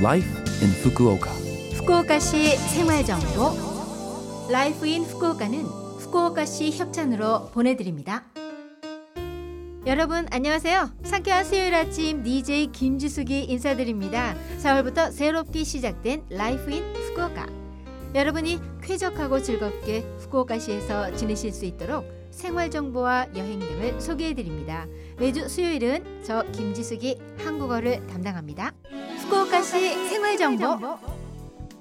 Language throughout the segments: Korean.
Life in Fukuoka. 후쿠오카시 생활정보 Life in Fukuoka는 후쿠오카시 협찬으로 보내드립니다. 여러분 안녕하세요. 상쾌한 수요일 아침 DJ 김지숙이 인사드립니다. 4월부터 새롭게 시작된 Life in Fukuoka. 여러분이 쾌적하고 즐겁게 후쿠오카시에서 지내실 수 있도록 생활 정보와 여행 등을 소개해 드립니다. 매주 수요일은 저 김지숙이 한국어를 담당합니다. 후쿠오카시 생활 정보.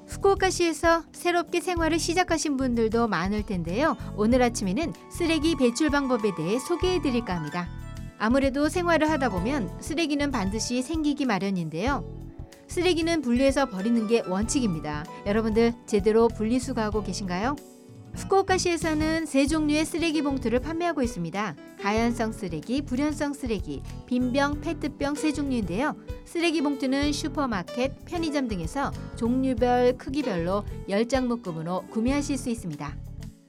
후쿠오카시에서 새롭게 생활을 시작하신 분들도 많을 텐데요. 오늘 아침에는 쓰레기 배출 방법에 대해 소개해 드릴까 합니다. 아무래도 생활을 하다 보면 쓰레기는 반드시 생기기 마련인데요. 쓰레기는 분리해서 버리는 게 원칙입니다. 여러분들 제대로 분리수거하고 계신가요? 후쿠오카시에서는 세 종류의 쓰레기 봉투를 판매하고 있습니다. 가연성 쓰레기, 불연성 쓰레기, 빈병, 페트병 세 종류인데요. 쓰레기 봉투는 슈퍼마켓, 편의점 등에서 종류별, 크기별로 10장 묶음으로 구매하실 수 있습니다.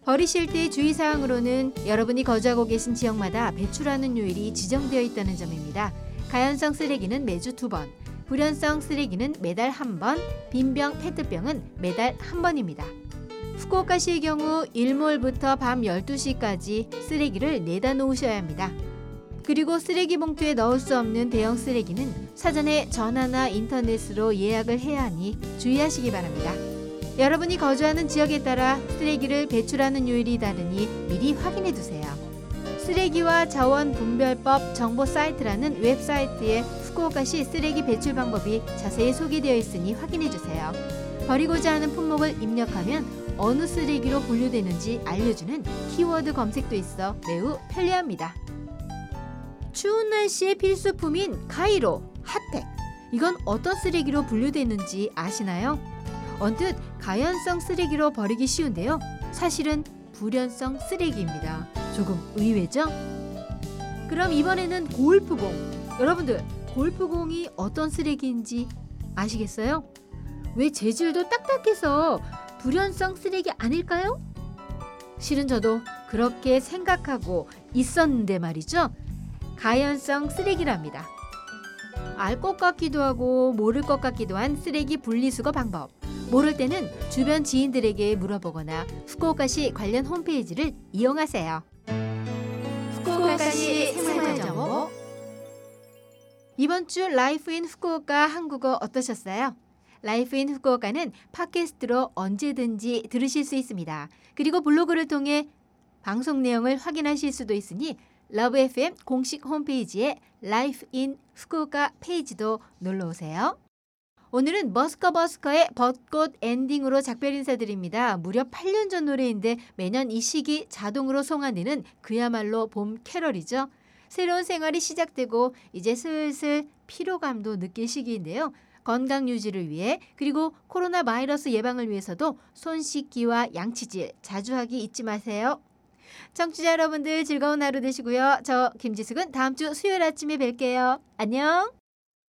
버리실 때 주의사항으로는 여러분이 거주하고 계신 지역마다 배출하는 요일이 지정되어 있다는 점입니다. 가연성 쓰레기는 매주 두 번, 불연성 쓰레기는 매달 한 번, 빈병, 페트병은 매달 한 번입니다. 후쿠오카시의 경우 일몰부터 밤 12시까지 쓰레기를 내다 놓으셔야 합니다. 그리고 쓰레기 봉투에 넣을 수 없는 대형 쓰레기는 사전에 전화나 인터넷으로 예약을 해야 하니 주의하시기 바랍니다. 여러분이 거주하는 지역에 따라 쓰레기를 배출하는 요일이 다르니 미리 확인해 두세요. 쓰레기와 자원 분별법 정보 사이트라는 웹사이트에 후쿠오카시 쓰레기 배출 방법이 자세히 소개되어 있으니 확인해 주세요. 버리고자 하는 품목을 입력하면 어느 쓰레기로 분류되는지 알려주는 키워드 검색도 있어 매우 편리합니다. 추운 날씨의 필수품인 카이로, 핫팩. 이건 어떤 쓰레기로 분류되는지 아시나요? 언뜻 가연성 쓰레기로 버리기 쉬운데요. 사실은 불연성 쓰레기입니다. 조금 의외죠? 그럼 이번에는 골프공. 여러분들, 골프공이 어떤 쓰레기인지 아시겠어요? 왜 재질도 딱딱해서 불연성 쓰레기 아닐까요? 실은 저도 그렇게 생각하고 있었는데 말이죠. 가연성 쓰레기랍니다. 알 것 같기도 하고 모를 것 같기도 한 쓰레기 분리수거 방법. 모를 때는 주변 지인들에게 물어보거나 후쿠오카시 관련 홈페이지를 이용하세요. 후쿠오카시 생활정보 이번 주 Life in Fukuoka 한국어 어떠셨어요? Life in Fukuoka는 팟캐스트로 언제든지 들으실 수 있습니다. 그리고 블로그를 통해 방송 내용을 확인하실 수도 있으니 러브 FM 공식 홈페이지에 Life in Fukuoka 페이지도 놀러 오세요. 오늘은 버스커 버스커의 벚꽃 엔딩으로 작별 인사드립니다. 무려 8년 전 노래인데 매년 이 시기 자동으로 소환되는 그야말로 봄 캐럴이죠. 새로운 생활이 시작되고 이제 슬슬 피로감도 느낄 시기인데요. 건강 유지를 위해 그리고 코로나 바이러스 예방을 위해서도 손 씻기와 양치질 자주 하기 잊지 마세요. 청취자 여러분들 즐거운 하루 되시고요. 저 김지숙은 다음 주 수요일 아침에 뵐게요. 안녕.